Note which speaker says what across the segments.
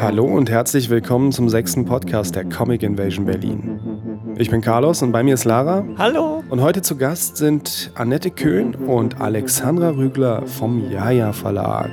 Speaker 1: Hallo und herzlich willkommen zum sechsten Podcast der Comic Invasion Berlin. Ich bin Carlos und bei mir ist Lara.
Speaker 2: Hallo.
Speaker 1: Und heute zu Gast sind Annette Köhn und Alexandra Rügler vom Jaja Verlag.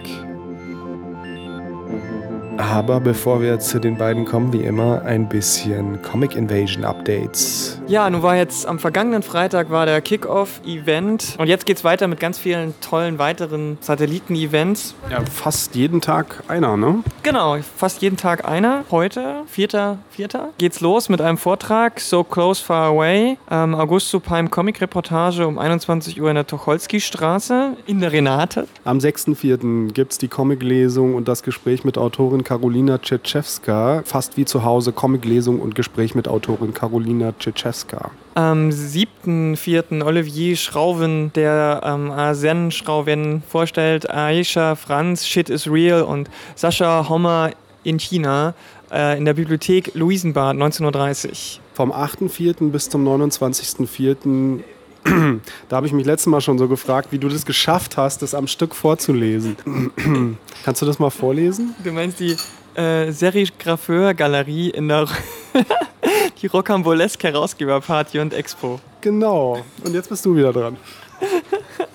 Speaker 1: Aber bevor wir zu den beiden kommen, wie immer, ein bisschen Comic Invasion Updates.
Speaker 2: Ja, nun war jetzt am vergangenen Freitag war der Kickoff-Event und jetzt geht es weiter mit ganz vielen tollen weiteren Satelliten-Events.
Speaker 1: Ja, fast jeden Tag einer, ne?
Speaker 2: Genau, fast jeden Tag einer. Heute, 4. 4. geht's los mit einem Vortrag, So Close Far Away, ähm, August Supheim Comic-Reportage um 21 Uhr in der Tucholsky-Straße in der Renate.
Speaker 1: Am 6.4. gibt es die Comic-Lesung und das Gespräch mit Autorin Karolina Tschetschewska. Fast wie zu Hause Comic-Lesung und Gespräch mit Autorin Karolina Tschetschewska.
Speaker 2: Am 7.4. Olivier Schrauven, der ähm, Arsen Schrauven vorstellt, Aisha Franz, Shit is Real und Sascha Hommer in China äh, in der Bibliothek Luisenbad 1930.
Speaker 1: Vom 8.4. bis zum 29.4. da habe ich mich letztes Mal schon so gefragt, wie du das geschafft hast, das am Stück vorzulesen. Kannst du das mal vorlesen?
Speaker 2: Du meinst die äh, Serigrapheur-Galerie in der die Rocambolesque Herausgeberparty und Expo.
Speaker 1: Genau. Und jetzt bist du wieder dran.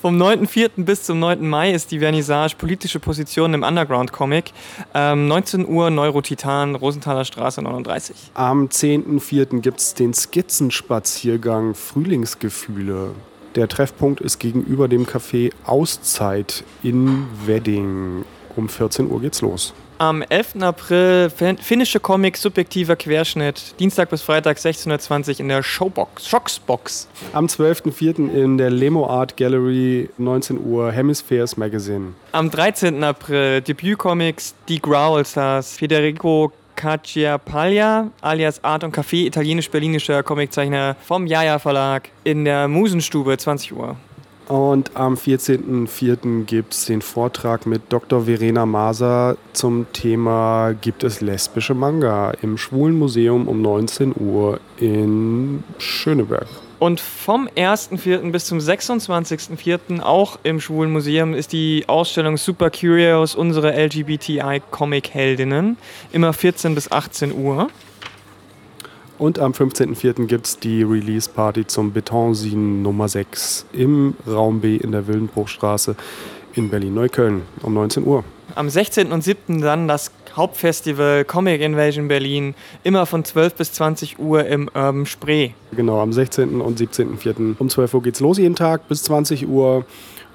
Speaker 2: Vom 9.4. bis zum 9. Mai ist die Vernissage Politische Positionen im Underground-Comic. Ähm, 19 Uhr Neurotitan, Rosenthaler Straße 39.
Speaker 1: Am 10.4. gibt es den Skizzenspaziergang Frühlingsgefühle. Der Treffpunkt ist gegenüber dem Café Auszeit in Wedding. Um 14 Uhr geht's los.
Speaker 2: Am 11. April finnische Comic subjektiver Querschnitt. Dienstag bis Freitag 1620 in der Showbox, Shocksbox.
Speaker 1: Am 12.04. in der Lemo Art Gallery 19 Uhr Hemispheres Magazine.
Speaker 2: Am 13. April Debütcomics Die Growlstars. Federico Cacciapaglia alias Art und Café, italienisch-berlinischer Comiczeichner vom Jaja Verlag in der Musenstube 20 Uhr.
Speaker 1: Und am 14.04. gibt es den Vortrag mit Dr. Verena Maser zum Thema Gibt es lesbische Manga im Schwulen Museum um 19 Uhr in Schöneberg.
Speaker 2: Und vom 1.4. bis zum 26.4. auch im Schwulen Museum ist die Ausstellung Super Curious, unsere LGBTI-Comic-Heldinnen, immer 14 bis 18 Uhr.
Speaker 1: Und am 15.04. gibt es die Release-Party zum Betonsin Nummer 6 im Raum B in der Wildenbruchstraße in Berlin-Neukölln um 19 Uhr.
Speaker 2: Am 16. und 7. dann das Hauptfestival Comic Invasion Berlin, immer von 12 bis 20 Uhr im Urban Spree.
Speaker 1: Genau, am 16. und 17.04. um 12 Uhr geht's los jeden Tag bis 20 Uhr.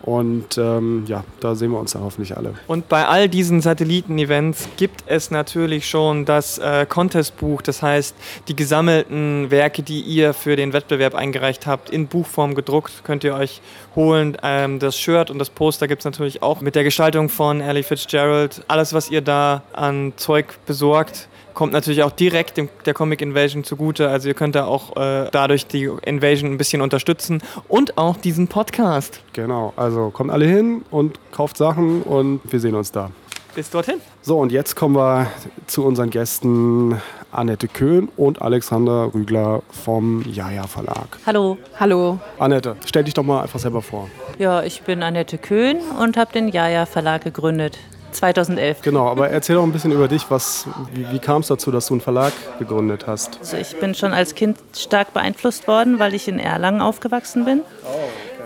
Speaker 1: Und ähm, ja, da sehen wir uns dann hoffentlich alle.
Speaker 2: Und bei all diesen Satelliten-Events gibt es natürlich schon das äh, Contest-Buch, das heißt, die gesammelten Werke, die ihr für den Wettbewerb eingereicht habt, in Buchform gedruckt, könnt ihr euch holen. Ähm, das Shirt und das Poster gibt es natürlich auch mit der Gestaltung von Ellie Fitzgerald. Alles, was ihr da an Zeug besorgt, kommt natürlich auch direkt dem, der Comic Invasion zugute. Also ihr könnt da auch äh, dadurch die Invasion ein bisschen unterstützen und auch diesen Podcast.
Speaker 1: Genau, also kommt alle hin und kauft Sachen und wir sehen uns da.
Speaker 2: Bis dorthin.
Speaker 1: So, und jetzt kommen wir zu unseren Gästen Annette Köhn und Alexander Rügler vom Jaja Verlag.
Speaker 3: Hallo.
Speaker 4: Hallo.
Speaker 1: Annette, stell dich doch mal einfach selber vor.
Speaker 3: Ja, ich bin Annette Köhn und habe den Jaja Verlag gegründet. 2011.
Speaker 1: Genau, aber erzähl doch ein bisschen über dich. Was, wie, wie kam es dazu, dass du einen Verlag gegründet hast?
Speaker 3: Also ich bin schon als Kind stark beeinflusst worden, weil ich in Erlangen aufgewachsen bin.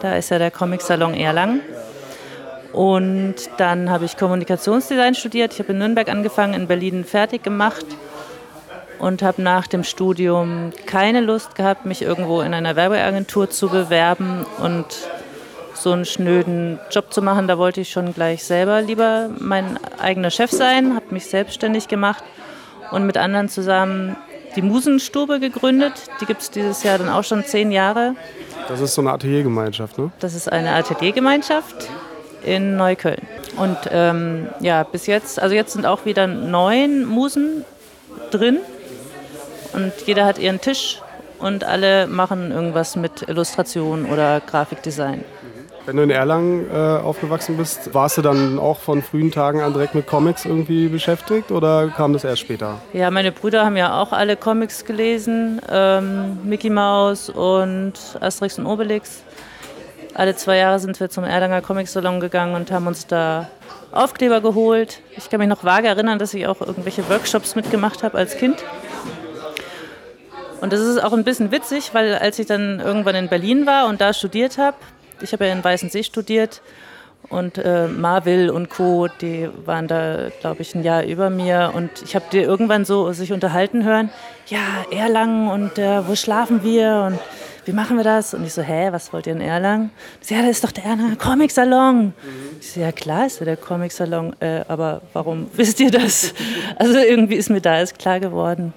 Speaker 3: Da ist ja der Comic-Salon Erlangen. Und dann habe ich Kommunikationsdesign studiert. Ich habe in Nürnberg angefangen, in Berlin fertig gemacht und habe nach dem Studium keine Lust gehabt, mich irgendwo in einer Werbeagentur zu bewerben und so einen schnöden Job zu machen. Da wollte ich schon gleich selber lieber mein eigener Chef sein, habe mich selbstständig gemacht und mit anderen zusammen die Musenstube gegründet. Die gibt es dieses Jahr dann auch schon zehn Jahre.
Speaker 1: Das ist so eine Ateliergemeinschaft, ne?
Speaker 3: Das ist eine Ateliergemeinschaft in Neukölln. Und ähm, ja, bis jetzt, also jetzt sind auch wieder neun Musen drin und jeder hat ihren Tisch und alle machen irgendwas mit Illustration oder Grafikdesign.
Speaker 1: Wenn du in Erlangen äh, aufgewachsen bist, warst du dann auch von frühen Tagen an direkt mit Comics irgendwie beschäftigt oder kam das erst später?
Speaker 3: Ja, meine Brüder haben ja auch alle Comics gelesen. Ähm, Mickey Mouse und Asterix und Obelix. Alle zwei Jahre sind wir zum Erlanger Comic Salon gegangen und haben uns da Aufkleber geholt. Ich kann mich noch vage erinnern, dass ich auch irgendwelche Workshops mitgemacht habe als Kind. Und das ist auch ein bisschen witzig, weil als ich dann irgendwann in Berlin war und da studiert habe, ich habe ja in Weißensee studiert und äh, Marville und Co., die waren da, glaube ich, ein Jahr über mir. Und ich habe die irgendwann so sich unterhalten hören, ja, Erlangen und äh, wo schlafen wir und wie machen wir das? Und ich so, hä, was wollt ihr in Erlangen? Sie, ja, das ist doch der Erlanger Comic-Salon. Mhm. Ich so, ja klar ist der Comic-Salon, äh, aber warum wisst ihr das? Also irgendwie ist mir da erst klar geworden,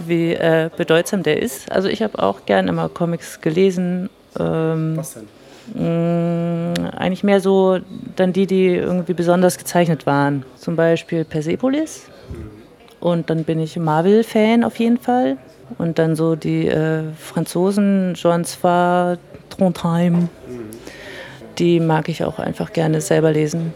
Speaker 3: wie äh, bedeutsam der ist. Also ich habe auch gern immer Comics gelesen. Ähm, was denn? Mh, mm, eigentlich mehr so dann die, die irgendwie besonders gezeichnet waren. Zum Beispiel Persepolis. Und dann bin ich Marvel-Fan auf jeden Fall. Und dann so die äh, Franzosen, Jean Sfar, Trondheim. Die mag ich auch einfach gerne selber lesen.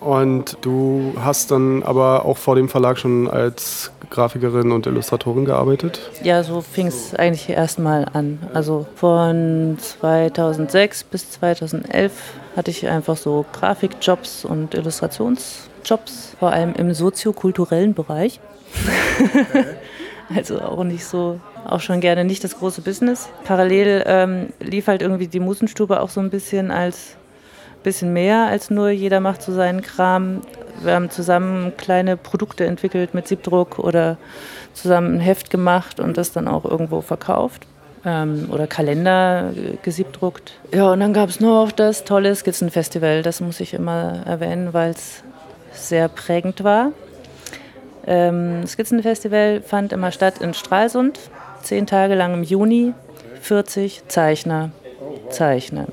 Speaker 1: Und du hast dann aber auch vor dem Verlag schon als Grafikerin und Illustratorin gearbeitet?
Speaker 3: Ja, so fing es eigentlich erstmal an. Also von 2006 bis 2011 hatte ich einfach so Grafikjobs und Illustrationsjobs, vor allem im soziokulturellen Bereich. also auch nicht so, auch schon gerne nicht das große Business. Parallel ähm, lief halt irgendwie die Musenstube auch so ein bisschen als bisschen mehr als nur jeder macht so seinen Kram wir haben zusammen kleine Produkte entwickelt mit Siebdruck oder zusammen ein Heft gemacht und das dann auch irgendwo verkauft. Ähm, oder Kalender gesiebdruckt. Ja, und dann gab es noch das tolle Skizzenfestival. Das muss ich immer erwähnen, weil es sehr prägend war. Ähm, Skizzenfestival fand immer statt in Stralsund, zehn Tage lang im Juni. 40 Zeichner zeichnen.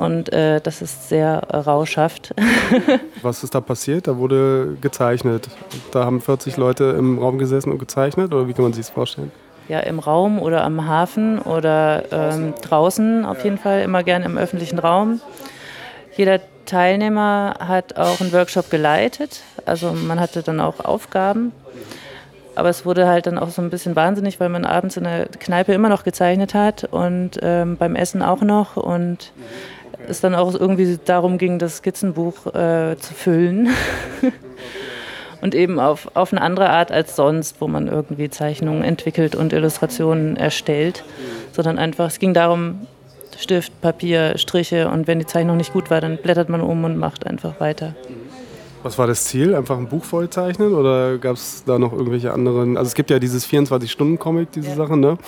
Speaker 3: Und äh, das ist sehr rauschhaft.
Speaker 1: Was ist da passiert? Da wurde gezeichnet. Da haben 40 Leute im Raum gesessen und gezeichnet? Oder wie kann man sich das vorstellen?
Speaker 3: Ja, im Raum oder am Hafen oder ähm, draußen auf jeden Fall, immer gern im öffentlichen Raum. Jeder Teilnehmer hat auch einen Workshop geleitet. Also man hatte dann auch Aufgaben. Aber es wurde halt dann auch so ein bisschen wahnsinnig, weil man abends in der Kneipe immer noch gezeichnet hat und ähm, beim Essen auch noch. Und es dann auch irgendwie darum ging, das Skizzenbuch äh, zu füllen. und eben auf, auf eine andere Art als sonst, wo man irgendwie Zeichnungen entwickelt und Illustrationen erstellt, sondern einfach, es ging darum, Stift, Papier, Striche und wenn die Zeichnung nicht gut war, dann blättert man um und macht einfach weiter.
Speaker 1: Was war das Ziel? Einfach ein Buch voll zeichnen oder gab es da noch irgendwelche anderen? Also es gibt ja dieses 24-Stunden-Comic, diese ja. Sache, ne?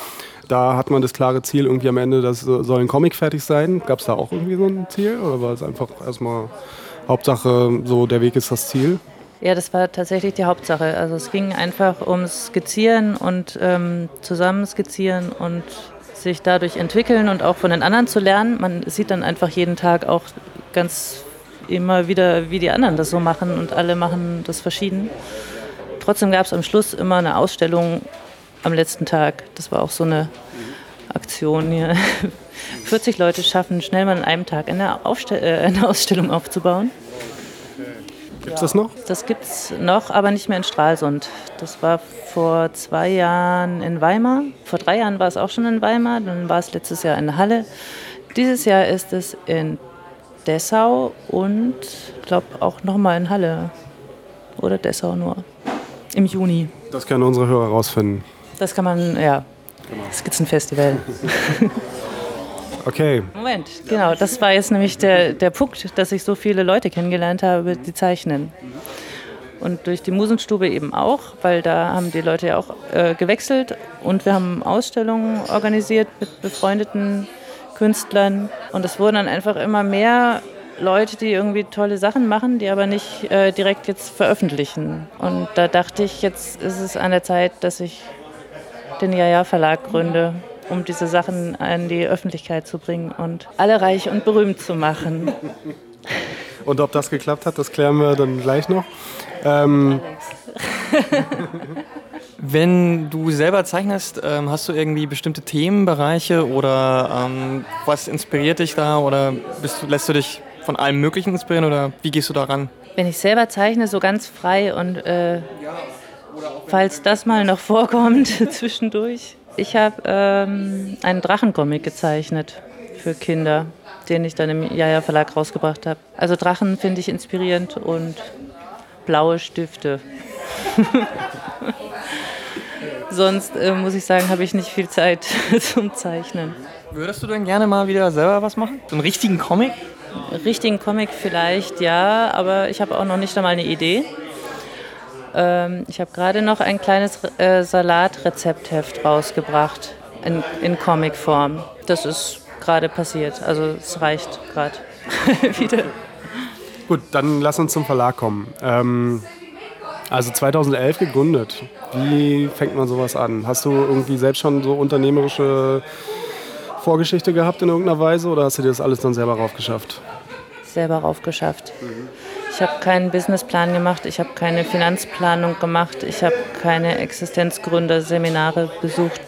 Speaker 1: Da hat man das klare Ziel irgendwie am Ende, das soll ein Comic fertig sein. Gab es da auch irgendwie so ein Ziel oder war es einfach erstmal Hauptsache, so der Weg ist das Ziel?
Speaker 3: Ja, das war tatsächlich die Hauptsache. Also es ging einfach ums Skizzieren und ähm, zusammen skizzieren und sich dadurch entwickeln und auch von den anderen zu lernen. Man sieht dann einfach jeden Tag auch ganz immer wieder, wie die anderen das so machen und alle machen das verschieden. Trotzdem gab es am Schluss immer eine Ausstellung am letzten Tag. Das war auch so eine Aktion hier. 40 Leute schaffen schnell mal an einem Tag eine, Aufstell äh, eine Ausstellung aufzubauen.
Speaker 1: Gibt es das noch?
Speaker 3: Das gibt es noch, aber nicht mehr in Stralsund. Das war vor zwei Jahren in Weimar. Vor drei Jahren war es auch schon in Weimar. Dann war es letztes Jahr in Halle. Dieses Jahr ist es in Dessau und ich glaube auch nochmal in Halle. Oder Dessau nur. Im Juni.
Speaker 1: Das können unsere Hörer rausfinden.
Speaker 3: Das kann man, ja. Genau. Skizzenfestival.
Speaker 1: okay.
Speaker 3: Moment, genau. Das war jetzt nämlich der, der Punkt, dass ich so viele Leute kennengelernt habe, die zeichnen. Und durch die Musenstube eben auch, weil da haben die Leute ja auch äh, gewechselt und wir haben Ausstellungen organisiert mit befreundeten Künstlern. Und es wurden dann einfach immer mehr Leute, die irgendwie tolle Sachen machen, die aber nicht äh, direkt jetzt veröffentlichen. Und da dachte ich, jetzt ist es an der Zeit, dass ich den Jaja Verlag gründe, um diese Sachen an die Öffentlichkeit zu bringen und alle reich und berühmt zu machen.
Speaker 1: Und ob das geklappt hat, das klären wir dann gleich noch. Ähm,
Speaker 2: Wenn du selber zeichnest, ähm, hast du irgendwie bestimmte Themenbereiche oder ähm, was inspiriert dich da oder bist, lässt du dich von allem Möglichen inspirieren oder wie gehst du daran?
Speaker 3: Wenn ich selber zeichne, so ganz frei und äh, falls das mal noch vorkommt zwischendurch. Ich habe ähm, einen Drachencomic gezeichnet für Kinder, den ich dann im Jaja Verlag rausgebracht habe. Also Drachen finde ich inspirierend und blaue Stifte. Sonst äh, muss ich sagen, habe ich nicht viel Zeit zum Zeichnen.
Speaker 2: Würdest du denn gerne mal wieder selber was machen? So einen richtigen Comic?
Speaker 3: Richtigen Comic vielleicht, ja, aber ich habe auch noch nicht einmal eine Idee. Ähm, ich habe gerade noch ein kleines äh, Salatrezeptheft rausgebracht in, in Comicform. Das ist gerade passiert, also es reicht gerade wieder.
Speaker 1: Gut, dann lass uns zum Verlag kommen. Ähm, also 2011 gegründet. Wie fängt man sowas an? Hast du irgendwie selbst schon so unternehmerische Vorgeschichte gehabt in irgendeiner Weise oder hast du dir das alles dann selber raufgeschafft?
Speaker 3: Selber raufgeschafft. Mhm. Ich habe keinen Businessplan gemacht, ich habe keine Finanzplanung gemacht, ich habe keine Existenzgründerseminare besucht.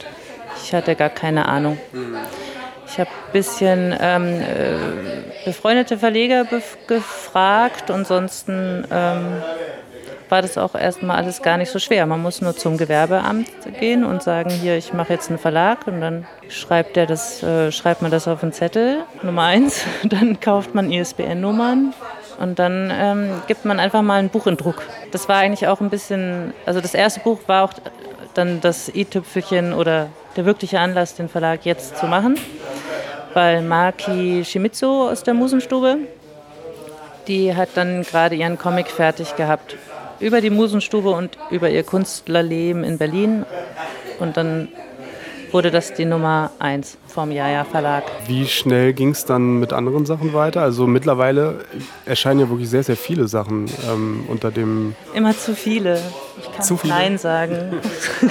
Speaker 3: Ich hatte gar keine Ahnung. Mhm. Ich habe ein bisschen ähm, äh, befreundete Verleger bef gefragt und ansonsten ähm, war das auch erstmal alles gar nicht so schwer. Man muss nur zum Gewerbeamt gehen und sagen, hier, ich mache jetzt einen Verlag und dann schreibt, der das, äh, schreibt man das auf einen Zettel, Nummer eins. Dann kauft man ISBN-Nummern und dann ähm, gibt man einfach mal ein Buch in Druck. Das war eigentlich auch ein bisschen, also das erste Buch war auch dann das i-Tüpfelchen oder der wirkliche Anlass, den Verlag jetzt zu machen. Weil Maki Shimizu aus der Musenstube, die hat dann gerade ihren Comic fertig gehabt über die Musenstube und über ihr Künstlerleben in Berlin. Und dann wurde das die Nummer 1 vom Jaja Verlag.
Speaker 1: Wie schnell ging es dann mit anderen Sachen weiter? Also mittlerweile erscheinen ja wirklich sehr, sehr viele Sachen ähm, unter dem...
Speaker 3: Immer zu viele. Ich kann zu viele? Nein sagen.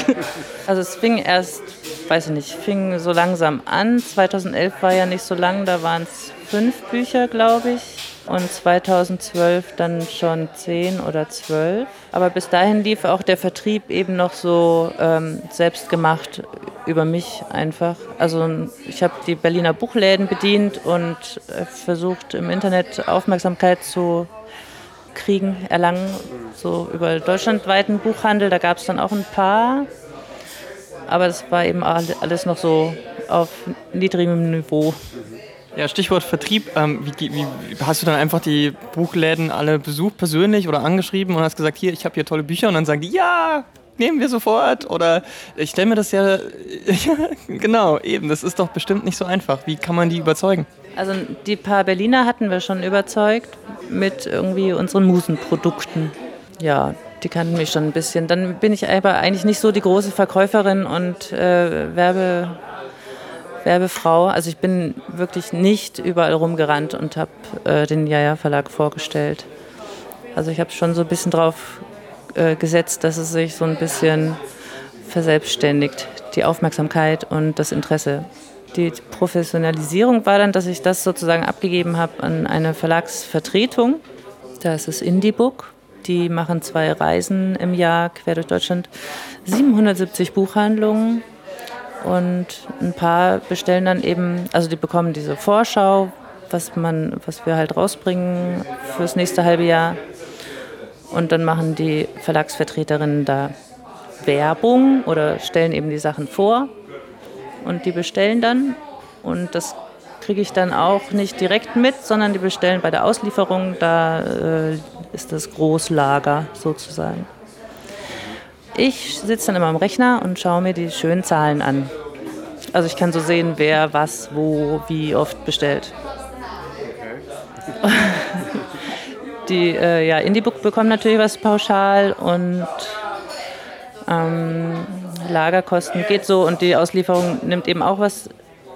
Speaker 3: also es fing erst, weiß ich nicht, fing so langsam an. 2011 war ja nicht so lang, da waren es fünf Bücher, glaube ich und 2012 dann schon 10 oder 12. Aber bis dahin lief auch der Vertrieb eben noch so ähm, selbst gemacht über mich einfach. Also ich habe die Berliner Buchläden bedient und äh, versucht im Internet Aufmerksamkeit zu kriegen, erlangen, so über deutschlandweiten Buchhandel. Da gab es dann auch ein paar. Aber das war eben alles noch so auf niedrigem Niveau.
Speaker 2: Ja, Stichwort Vertrieb. Ähm, wie, wie, hast du dann einfach die Buchläden alle besucht persönlich oder angeschrieben und hast gesagt, hier, ich habe hier tolle Bücher und dann sagen die, ja, nehmen wir sofort. Oder ich stelle mir das ja, genau, eben, das ist doch bestimmt nicht so einfach. Wie kann man die überzeugen?
Speaker 3: Also die paar Berliner hatten wir schon überzeugt mit irgendwie unseren Musenprodukten. Ja, die kannten mich schon ein bisschen. Dann bin ich aber eigentlich nicht so die große Verkäuferin und äh, Werbe Werbefrau. Also ich bin wirklich nicht überall rumgerannt und habe äh, den Jaja Verlag vorgestellt. Also ich habe schon so ein bisschen drauf äh, gesetzt, dass es sich so ein bisschen verselbstständigt, die Aufmerksamkeit und das Interesse. Die Professionalisierung war dann, dass ich das sozusagen abgegeben habe an eine Verlagsvertretung. Da ist das Indie-Book. Die machen zwei Reisen im Jahr quer durch Deutschland. 770 Buchhandlungen, und ein paar bestellen dann eben, also die bekommen diese Vorschau, was, man, was wir halt rausbringen fürs nächste halbe Jahr. Und dann machen die Verlagsvertreterinnen da Werbung oder stellen eben die Sachen vor. Und die bestellen dann. Und das kriege ich dann auch nicht direkt mit, sondern die bestellen bei der Auslieferung. Da äh, ist das Großlager sozusagen. Ich sitze dann immer am Rechner und schaue mir die schönen Zahlen an. Also ich kann so sehen, wer was, wo, wie oft bestellt. die äh, ja, Indiebook bekommen natürlich was pauschal und ähm, Lagerkosten geht so und die Auslieferung nimmt eben auch was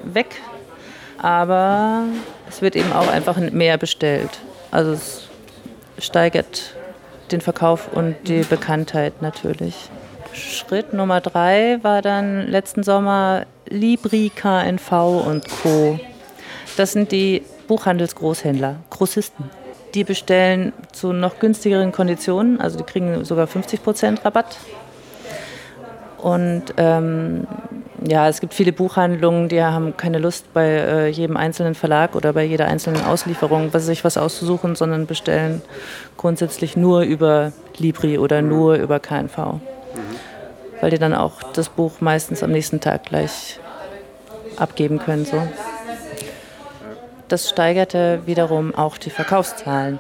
Speaker 3: weg. Aber es wird eben auch einfach mehr bestellt. Also es steigert den Verkauf und die Bekanntheit natürlich. Schritt Nummer drei war dann letzten Sommer Libri, KNV und Co. Das sind die Buchhandelsgroßhändler, Großisten. Die bestellen zu noch günstigeren Konditionen, also die kriegen sogar 50% Rabatt. Und ähm, ja, es gibt viele Buchhandlungen, die haben keine Lust, bei äh, jedem einzelnen Verlag oder bei jeder einzelnen Auslieferung sich was auszusuchen, sondern bestellen grundsätzlich nur über Libri oder nur über KNV. Mhm. Weil die dann auch das Buch meistens am nächsten Tag gleich abgeben können. So. Das steigerte wiederum auch die Verkaufszahlen.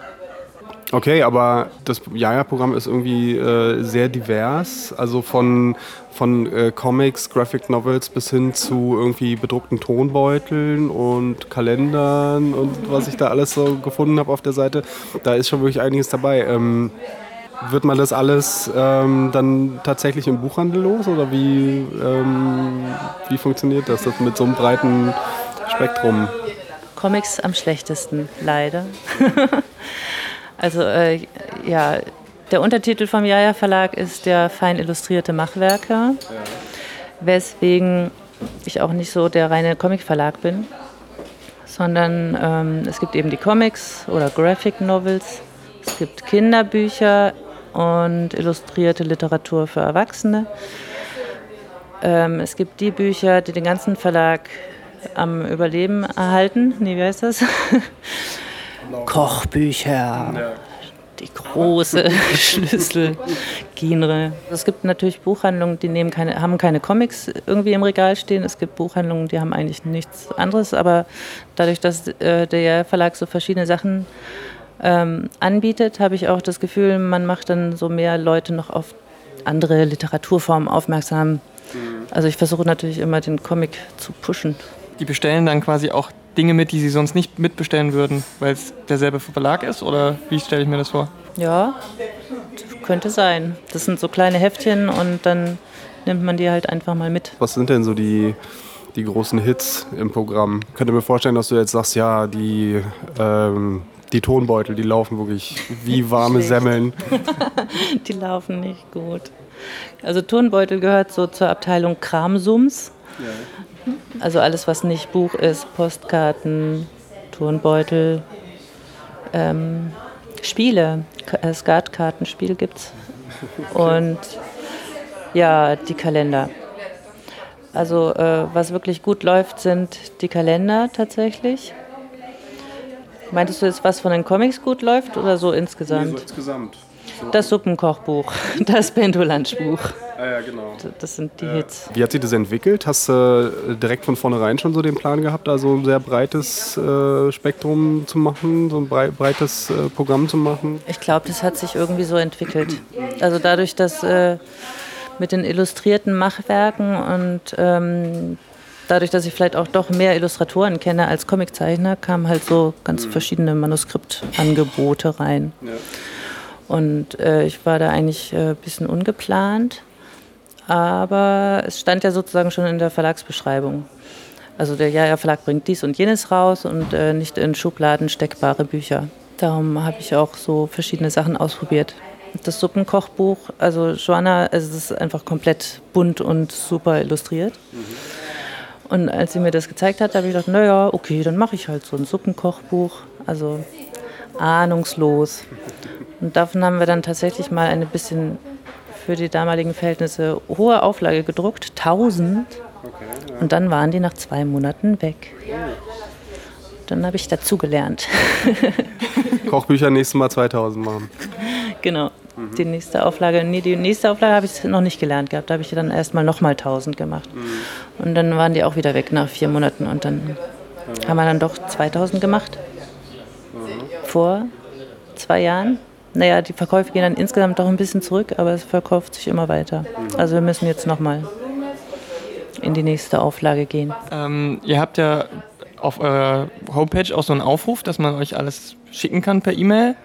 Speaker 1: Okay, aber das Jaja-Programm ist irgendwie äh, sehr divers. Also von, von äh, Comics, Graphic Novels bis hin zu irgendwie bedruckten Tonbeuteln und Kalendern und was ich da alles so gefunden habe auf der Seite. Da ist schon wirklich einiges dabei. Ähm, wird man das alles ähm, dann tatsächlich im Buchhandel los oder wie, ähm, wie funktioniert das, das mit so einem breiten Spektrum?
Speaker 3: Comics am schlechtesten, leider. also äh, ja, der Untertitel vom Jaja Verlag ist der fein illustrierte Machwerke, ja. weswegen ich auch nicht so der reine Comic-Verlag bin, sondern ähm, es gibt eben die Comics oder Graphic Novels, es gibt Kinderbücher und illustrierte Literatur für Erwachsene. Ähm, es gibt die Bücher, die den ganzen Verlag am Überleben erhalten. Nee, wie heißt das? Kochbücher. Ja. Die große Schlüssel, Genre. Es gibt natürlich Buchhandlungen, die nehmen keine, haben keine Comics irgendwie im Regal stehen. Es gibt Buchhandlungen, die haben eigentlich nichts anderes. Aber dadurch, dass äh, der Verlag so verschiedene Sachen ähm, anbietet, habe ich auch das Gefühl, man macht dann so mehr Leute noch auf andere Literaturformen aufmerksam. Mhm. Also ich versuche natürlich immer den Comic zu pushen.
Speaker 2: Die bestellen dann quasi auch Dinge mit, die sie sonst nicht mitbestellen würden, weil es derselbe Verlag ist? Oder wie stelle ich mir das vor?
Speaker 3: Ja, könnte sein. Das sind so kleine Heftchen und dann nimmt man die halt einfach mal mit.
Speaker 1: Was sind denn so die, die großen Hits im Programm? Ich könnte mir vorstellen, dass du jetzt sagst, ja, die ähm, die Tonbeutel, die laufen wirklich wie warme Semmeln.
Speaker 3: die laufen nicht gut. Also Tonbeutel gehört so zur Abteilung Kramsums. Also alles, was nicht Buch ist, Postkarten, Turnbeutel, ähm, Spiele, äh, Skatkartenspiel gibt's. Und ja, die Kalender. Also äh, was wirklich gut läuft, sind die Kalender tatsächlich. Meintest du jetzt, was von den Comics gut läuft oder so insgesamt? Nee, so
Speaker 1: insgesamt. So.
Speaker 3: Das Suppenkochbuch, das Pendulanschbuch.
Speaker 1: Ah ja, genau.
Speaker 3: Das sind die äh, Hits.
Speaker 1: Wie hat sich das entwickelt? Hast du äh, direkt von vornherein schon so den Plan gehabt, da so ein sehr breites äh, Spektrum zu machen, so ein brei breites äh, Programm zu machen?
Speaker 3: Ich glaube, das hat sich irgendwie so entwickelt. Also dadurch, dass äh, mit den illustrierten Machwerken und ähm, dadurch, dass ich vielleicht auch doch mehr Illustratoren kenne als Comiczeichner, kamen halt so ganz mhm. verschiedene Manuskriptangebote rein. Ja. Und äh, ich war da eigentlich ein äh, bisschen ungeplant, aber es stand ja sozusagen schon in der Verlagsbeschreibung. Also der Jaja Verlag bringt dies und jenes raus und äh, nicht in Schubladen steckbare Bücher. Darum habe ich auch so verschiedene Sachen ausprobiert. Das Suppenkochbuch, also Joanna, es ist einfach komplett bunt und super illustriert. Mhm. Und als sie mir das gezeigt hat, habe ich gedacht, naja, okay, dann mache ich halt so ein Suppenkochbuch. Also ahnungslos. Und davon haben wir dann tatsächlich mal eine bisschen für die damaligen Verhältnisse hohe Auflage gedruckt, 1000. Und dann waren die nach zwei Monaten weg. Dann habe ich dazugelernt.
Speaker 1: Kochbücher nächstes Mal 2000 machen.
Speaker 3: Genau. Mhm. Die nächste Auflage, nee, die nächste Auflage habe ich noch nicht gelernt gehabt. Da habe ich dann erstmal nochmal 1000 gemacht. Mhm. Und dann waren die auch wieder weg nach vier Monaten. Und dann mhm. haben wir dann doch 2000 gemacht. Mhm. Vor zwei Jahren. Naja, die Verkäufe gehen dann insgesamt doch ein bisschen zurück, aber es verkauft sich immer weiter. Also wir müssen jetzt nochmal in die nächste Auflage gehen.
Speaker 2: Ähm, ihr habt ja auf eurer Homepage auch so einen Aufruf, dass man euch alles schicken kann per E-Mail.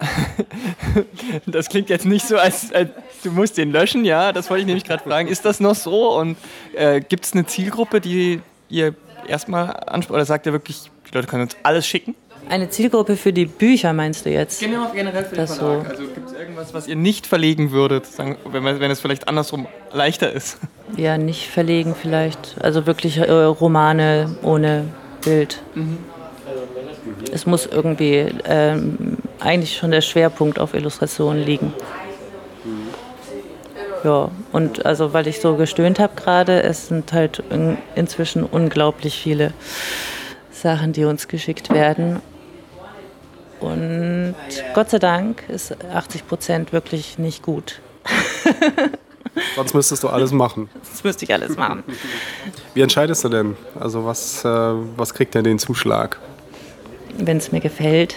Speaker 2: das klingt jetzt nicht so, als, als, du musst den löschen, ja, das wollte ich nämlich gerade fragen. Ist das noch so und äh, gibt es eine Zielgruppe, die ihr erstmal anspricht oder sagt ihr wirklich, die Leute können uns alles schicken?
Speaker 3: Eine Zielgruppe für die Bücher meinst du jetzt?
Speaker 2: Genau, generell für den Verlag. So. Also gibt es irgendwas, was ihr nicht verlegen würdet, wenn, wenn es vielleicht andersrum leichter ist?
Speaker 3: Ja, nicht verlegen vielleicht. Also wirklich äh, Romane ohne Bild. Mhm. Es muss irgendwie ähm, eigentlich schon der Schwerpunkt auf Illustration liegen. Ja, und also weil ich so gestöhnt habe gerade, es sind halt in, inzwischen unglaublich viele Sachen, die uns geschickt werden. Und Gott sei Dank ist 80 Prozent wirklich nicht gut.
Speaker 1: Sonst müsstest du alles machen.
Speaker 3: Sonst müsste ich alles machen.
Speaker 1: Wie entscheidest du denn? Also was, äh, was kriegt denn den Zuschlag?
Speaker 3: Wenn es mir gefällt.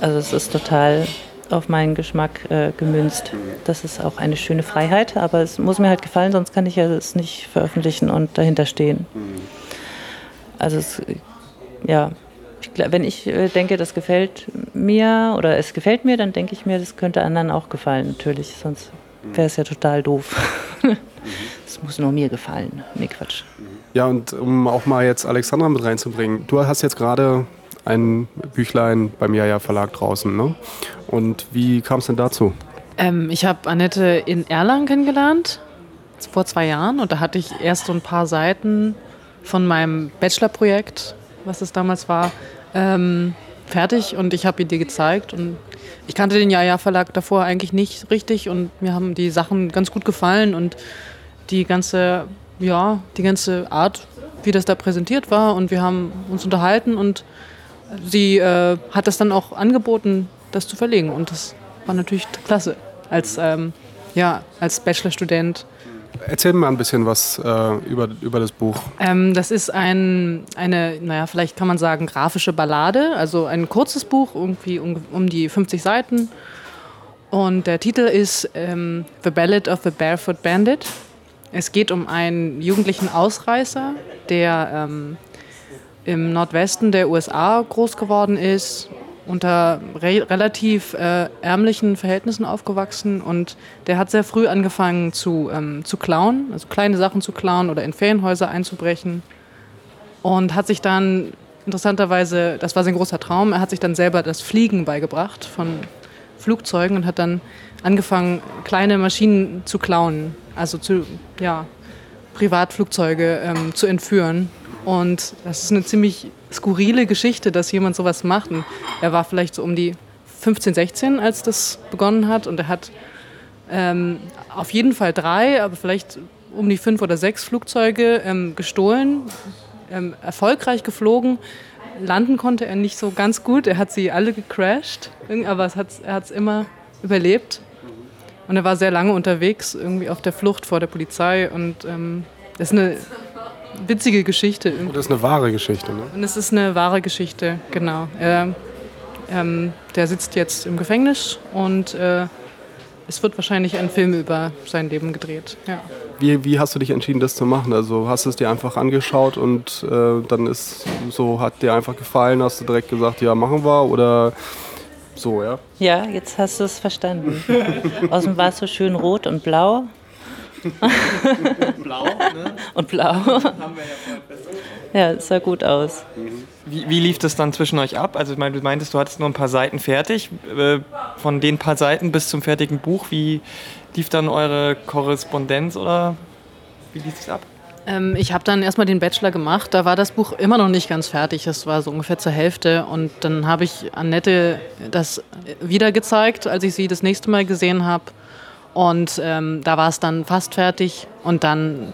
Speaker 3: Also es ist total auf meinen Geschmack äh, gemünzt. Das ist auch eine schöne Freiheit, aber es muss mir halt gefallen, sonst kann ich ja es nicht veröffentlichen und dahinter stehen. Also es, ja, ich, wenn ich äh, denke, das gefällt mir oder es gefällt mir, dann denke ich mir, das könnte anderen auch gefallen, natürlich. Sonst wäre es ja total doof. Es muss nur mir gefallen. Nee, Quatsch.
Speaker 1: Ja, und um auch mal jetzt Alexandra mit reinzubringen. Du hast jetzt gerade ein Büchlein beim Jaja Verlag draußen, ne? Und wie kam es denn dazu?
Speaker 4: Ähm, ich habe Annette in Erlangen kennengelernt, vor zwei Jahren. Und da hatte ich erst so ein paar Seiten von meinem Bachelorprojekt, was es damals war, ähm, fertig. Und ich habe ihr die gezeigt. Und ich kannte den Jaja Verlag davor eigentlich nicht richtig. Und mir haben die Sachen ganz gut gefallen. Und die ganze, ja, die ganze Art, wie das da präsentiert war. Und wir haben uns unterhalten und sie äh, hat das dann auch angeboten, das zu verlegen. Und das war natürlich klasse als, ähm, ja, als Bachelorstudent.
Speaker 1: Erzähl mal ein bisschen was äh, über, über das Buch.
Speaker 4: Ähm, das ist ein, eine, naja, vielleicht kann man sagen, grafische Ballade, also ein kurzes Buch, irgendwie um, um die 50 Seiten. Und der Titel ist ähm, The Ballad of the Barefoot Bandit. Es geht um einen jugendlichen Ausreißer, der ähm, im Nordwesten der USA groß geworden ist, unter re relativ äh, ärmlichen Verhältnissen aufgewachsen und der hat sehr früh angefangen zu, ähm, zu klauen, also kleine Sachen zu klauen oder in Ferienhäuser einzubrechen und hat sich dann interessanterweise, das war sein großer Traum, er hat sich dann selber das Fliegen beigebracht von Flugzeugen und hat dann angefangen, kleine Maschinen zu klauen, also zu, ja, Privatflugzeuge ähm, zu entführen und das ist eine ziemlich skurrile Geschichte, dass jemand sowas macht. Und er war vielleicht so um die 15, 16, als das begonnen hat. Und er hat ähm, auf jeden Fall drei, aber vielleicht um die fünf oder sechs Flugzeuge ähm, gestohlen, ähm, erfolgreich geflogen. Landen konnte er nicht so ganz gut. Er hat sie alle gecrashed, aber es hat, er hat es immer überlebt. Und er war sehr lange unterwegs, irgendwie auf der Flucht vor der Polizei. Und ähm, das ist eine witzige Geschichte.
Speaker 1: Und das ist eine wahre Geschichte, ne?
Speaker 4: Und es ist eine wahre Geschichte, genau. Er, ähm, der sitzt jetzt im Gefängnis und äh, es wird wahrscheinlich ein Film über sein Leben gedreht. Ja.
Speaker 1: Wie, wie hast du dich entschieden, das zu machen? Also hast du es dir einfach angeschaut und äh, dann ist so, hat dir einfach gefallen, hast du direkt gesagt, ja, machen wir oder so, ja?
Speaker 3: Ja, jetzt hast du es verstanden. Außen war es so schön rot und blau blau, ne? Und blau. Haben wir ja Ja, es sah gut aus.
Speaker 2: Wie, wie, lief das dann zwischen euch ab? Also ich meine, du meintest, du hattest nur ein paar Seiten fertig. Äh, von den paar Seiten bis zum fertigen Buch, wie lief dann eure Korrespondenz oder wie lief es ab?
Speaker 4: Ähm, ich habe dann erstmal den Bachelor gemacht. Da war das Buch immer noch nicht ganz fertig. Das war so ungefähr zur Hälfte. Und dann habe ich Annette das wieder gezeigt, als ich sie das nächste Mal gesehen habe. Und ähm, da war es dann fast fertig und dann,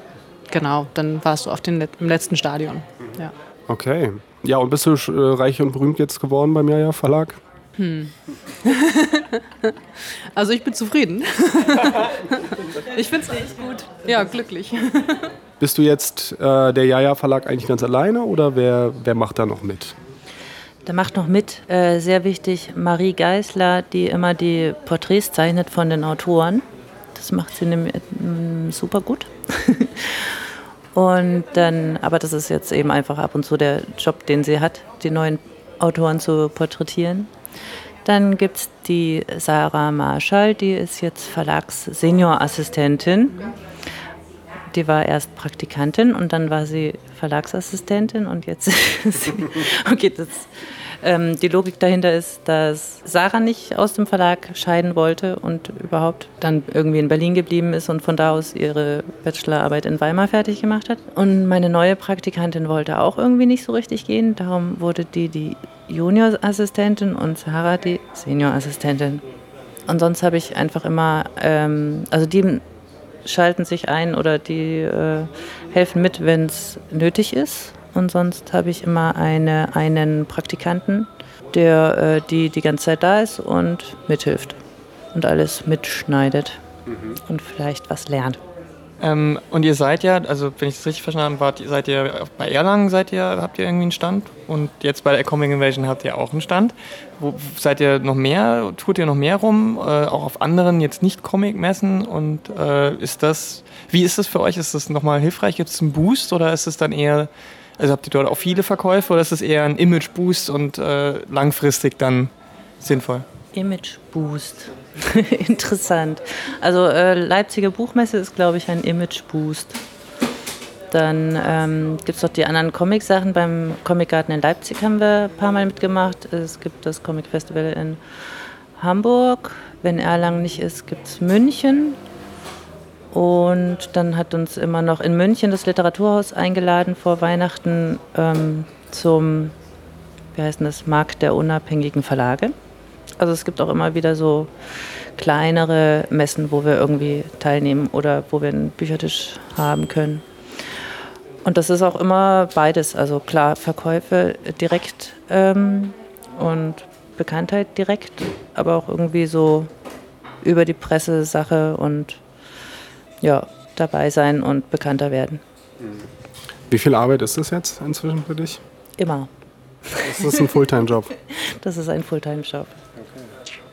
Speaker 4: genau, dann warst du auf den, im letzten Stadion. Ja.
Speaker 1: Okay. Ja, und bist du äh, reich und berühmt jetzt geworden beim Jaja Verlag? Hm.
Speaker 4: also ich bin zufrieden. ich finde es echt gut. Ja, glücklich.
Speaker 1: Bist du jetzt äh, der Jaja Verlag eigentlich ganz alleine oder wer, wer macht da noch mit?
Speaker 3: Da macht noch mit, äh, sehr wichtig, Marie Geisler, die immer die Porträts zeichnet von den Autoren. Das macht sie mm, super gut. und dann, aber das ist jetzt eben einfach ab und zu der Job, den sie hat, die neuen Autoren zu porträtieren. Dann gibt es die Sarah Marschall, die ist jetzt Verlags-Seniorassistentin. Die war erst Praktikantin und dann war sie Verlagsassistentin und jetzt ist sie, okay, das ähm, die Logik dahinter ist, dass Sarah nicht aus dem Verlag scheiden wollte und überhaupt dann irgendwie in Berlin geblieben ist und von da aus ihre Bachelorarbeit in Weimar fertig gemacht hat. Und meine neue Praktikantin wollte auch irgendwie nicht so richtig gehen. Darum wurde die die Juniorassistentin und Sarah die Seniorassistentin. Und sonst habe ich einfach immer, ähm, also die schalten sich ein oder die äh, helfen mit, wenn es nötig ist. Und sonst habe ich immer eine, einen Praktikanten, der äh, die die ganze Zeit da ist und mithilft und alles mitschneidet mhm. und vielleicht was lernt.
Speaker 2: Ähm, und ihr seid ja, also wenn ich das richtig verstanden habe, seid ihr bei Erlangen seid ihr, habt ihr irgendwie einen Stand und jetzt bei der Comic Invasion habt ihr auch einen Stand. Wo, seid ihr noch mehr, tut ihr noch mehr rum, äh, auch auf anderen jetzt nicht Comic-Messen und äh, ist das, wie ist das für euch? Ist das nochmal hilfreich? Gibt es einen Boost oder ist es dann eher, also habt ihr dort auch viele Verkäufe oder ist es eher ein Image-Boost und äh, langfristig dann sinnvoll?
Speaker 3: Image-Boost. Interessant. Also äh, Leipziger Buchmesse ist, glaube ich, ein Image-Boost. Dann ähm, gibt es noch die anderen Comic-Sachen. Beim Comic Garten in Leipzig haben wir ein paar Mal mitgemacht. Es gibt das Comic Festival in Hamburg. Wenn Erlangen nicht ist, gibt es München. Und dann hat uns immer noch in München das Literaturhaus eingeladen vor Weihnachten ähm, zum, wie heißt das, Markt der unabhängigen Verlage. Also es gibt auch immer wieder so kleinere Messen, wo wir irgendwie teilnehmen oder wo wir einen Büchertisch haben können. Und das ist auch immer beides. Also klar, Verkäufe direkt ähm, und Bekanntheit direkt, aber auch irgendwie so über die Pressesache und ja, dabei sein und bekannter werden.
Speaker 1: Wie viel Arbeit ist das jetzt inzwischen für dich?
Speaker 3: Immer.
Speaker 1: Das ist ein Fulltime-Job.
Speaker 3: Das ist ein Fulltime-Job.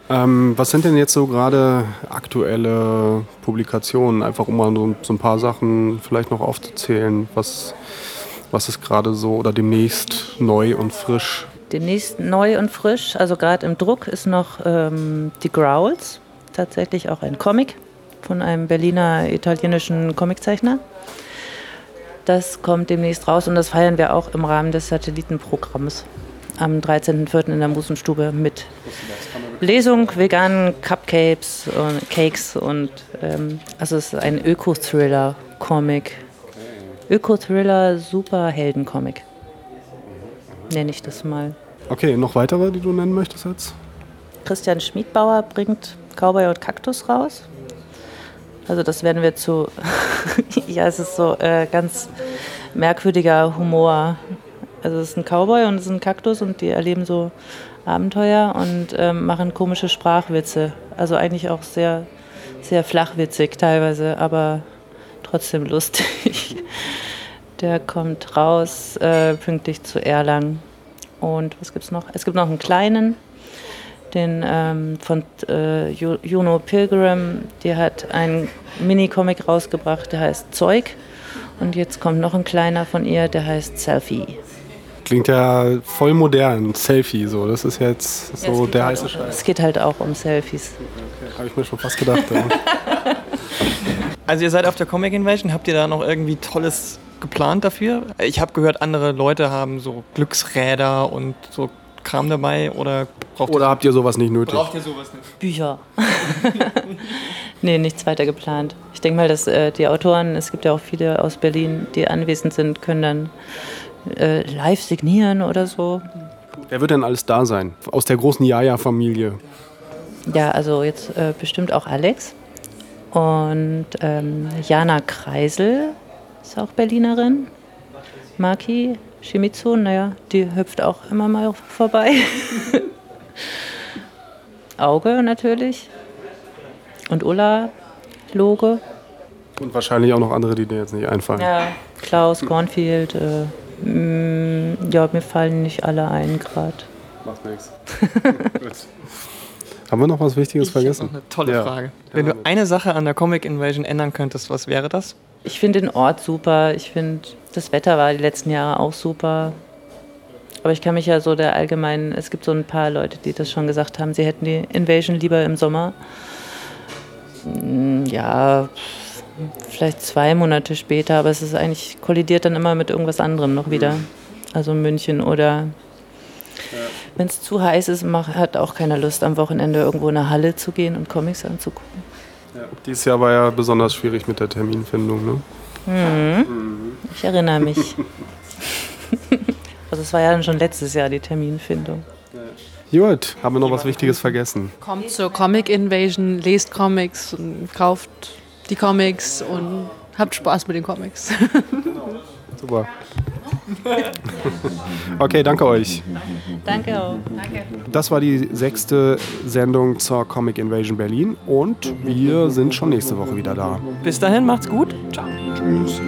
Speaker 1: Ähm, was sind denn jetzt so gerade aktuelle Publikationen? Einfach um mal so, so, ein paar Sachen vielleicht noch aufzuzählen. Was, was ist gerade so oder demnächst neu und frisch?
Speaker 3: Demnächst neu und frisch, also gerade im Druck ist noch ähm, Die Growls, tatsächlich auch ein Comic von einem Berliner italienischen Comiczeichner. Das kommt demnächst raus und das feiern wir auch im Rahmen des Satellitenprogramms am 13.04. in der Musenstube mit Lesung, veganen Cupcakes und Cakes und ähm, also es ist ein Öko-Thriller-Comic. Öko-Thriller Superhelden-Comic. Nenne ich das mal.
Speaker 1: Okay, noch weitere, die du nennen möchtest jetzt?
Speaker 3: Christian Schmiedbauer bringt Cowboy und Kaktus raus. Also das werden wir zu, ja, es ist so äh, ganz merkwürdiger Humor also es ist ein Cowboy und es ist ein Kaktus und die erleben so Abenteuer und ähm, machen komische Sprachwitze. Also eigentlich auch sehr, sehr flachwitzig teilweise, aber trotzdem lustig. Der kommt raus äh, pünktlich zu Erlangen. Und was gibt es noch? Es gibt noch einen kleinen, den ähm, von äh, Juno Pilgrim. Die hat einen Mini-Comic rausgebracht, der heißt Zeug. Und jetzt kommt noch ein kleiner von ihr, der heißt Selfie.
Speaker 1: Klingt ja voll modern, Selfie so. Das ist jetzt so ja, der heiße
Speaker 3: Scheiß. Es geht halt auch um Selfies.
Speaker 1: Okay, Habe ich mir schon fast gedacht.
Speaker 2: also ihr seid auf der Comic Invasion, habt ihr da noch irgendwie Tolles geplant dafür? Ich habe gehört, andere Leute haben so Glücksräder und so Kram dabei oder
Speaker 1: Oder habt ihr sowas nicht nötig?
Speaker 2: Braucht ihr sowas nicht?
Speaker 3: Bücher. nee, nichts weiter geplant. Ich denke mal, dass äh, die Autoren, es gibt ja auch viele aus Berlin, die anwesend sind, können dann äh, live signieren oder so.
Speaker 1: Wer wird denn alles da sein? Aus der großen Jaja-Familie?
Speaker 3: Ja, also jetzt äh, bestimmt auch Alex. Und ähm, Jana Kreisel ist auch Berlinerin. Maki Shimizu, naja, die hüpft auch immer mal vorbei. Auge natürlich. Und Ulla Loge.
Speaker 1: Und wahrscheinlich auch noch andere, die dir jetzt nicht einfallen.
Speaker 3: Ja, Klaus Kornfield, äh, Mm, ja, mir fallen nicht alle ein gerade.
Speaker 1: Macht nichts. Haben wir noch was Wichtiges
Speaker 2: ich
Speaker 1: vergessen?
Speaker 2: Noch eine tolle ja. Frage. Wenn du eine Sache an der Comic Invasion ändern könntest, was wäre das?
Speaker 3: Ich finde den Ort super. Ich finde, das Wetter war die letzten Jahre auch super. Aber ich kann mich ja so der allgemeinen, es gibt so ein paar Leute, die das schon gesagt haben, sie hätten die Invasion lieber im Sommer. Mm, ja, vielleicht zwei Monate später, aber es ist eigentlich kollidiert dann immer mit irgendwas anderem noch wieder. Also München oder ja. wenn es zu heiß ist, hat auch keiner Lust, am Wochenende irgendwo in eine Halle zu gehen und Comics anzugucken.
Speaker 1: Ja. Dieses Jahr war ja besonders schwierig mit der Terminfindung, ne?
Speaker 3: Mhm. Mhm. Ich erinnere mich. also es war ja dann schon letztes Jahr die Terminfindung.
Speaker 1: Gut, haben wir noch was Wichtiges vergessen?
Speaker 4: Kommt zur Comic Invasion, lest Comics und kauft die Comics und habt Spaß mit den Comics.
Speaker 1: Super. Okay, danke euch.
Speaker 3: Danke auch. Danke.
Speaker 1: Das war die sechste Sendung zur Comic Invasion Berlin und wir sind schon nächste Woche wieder da.
Speaker 2: Bis dahin, macht's gut. Ciao.
Speaker 1: Tschüss.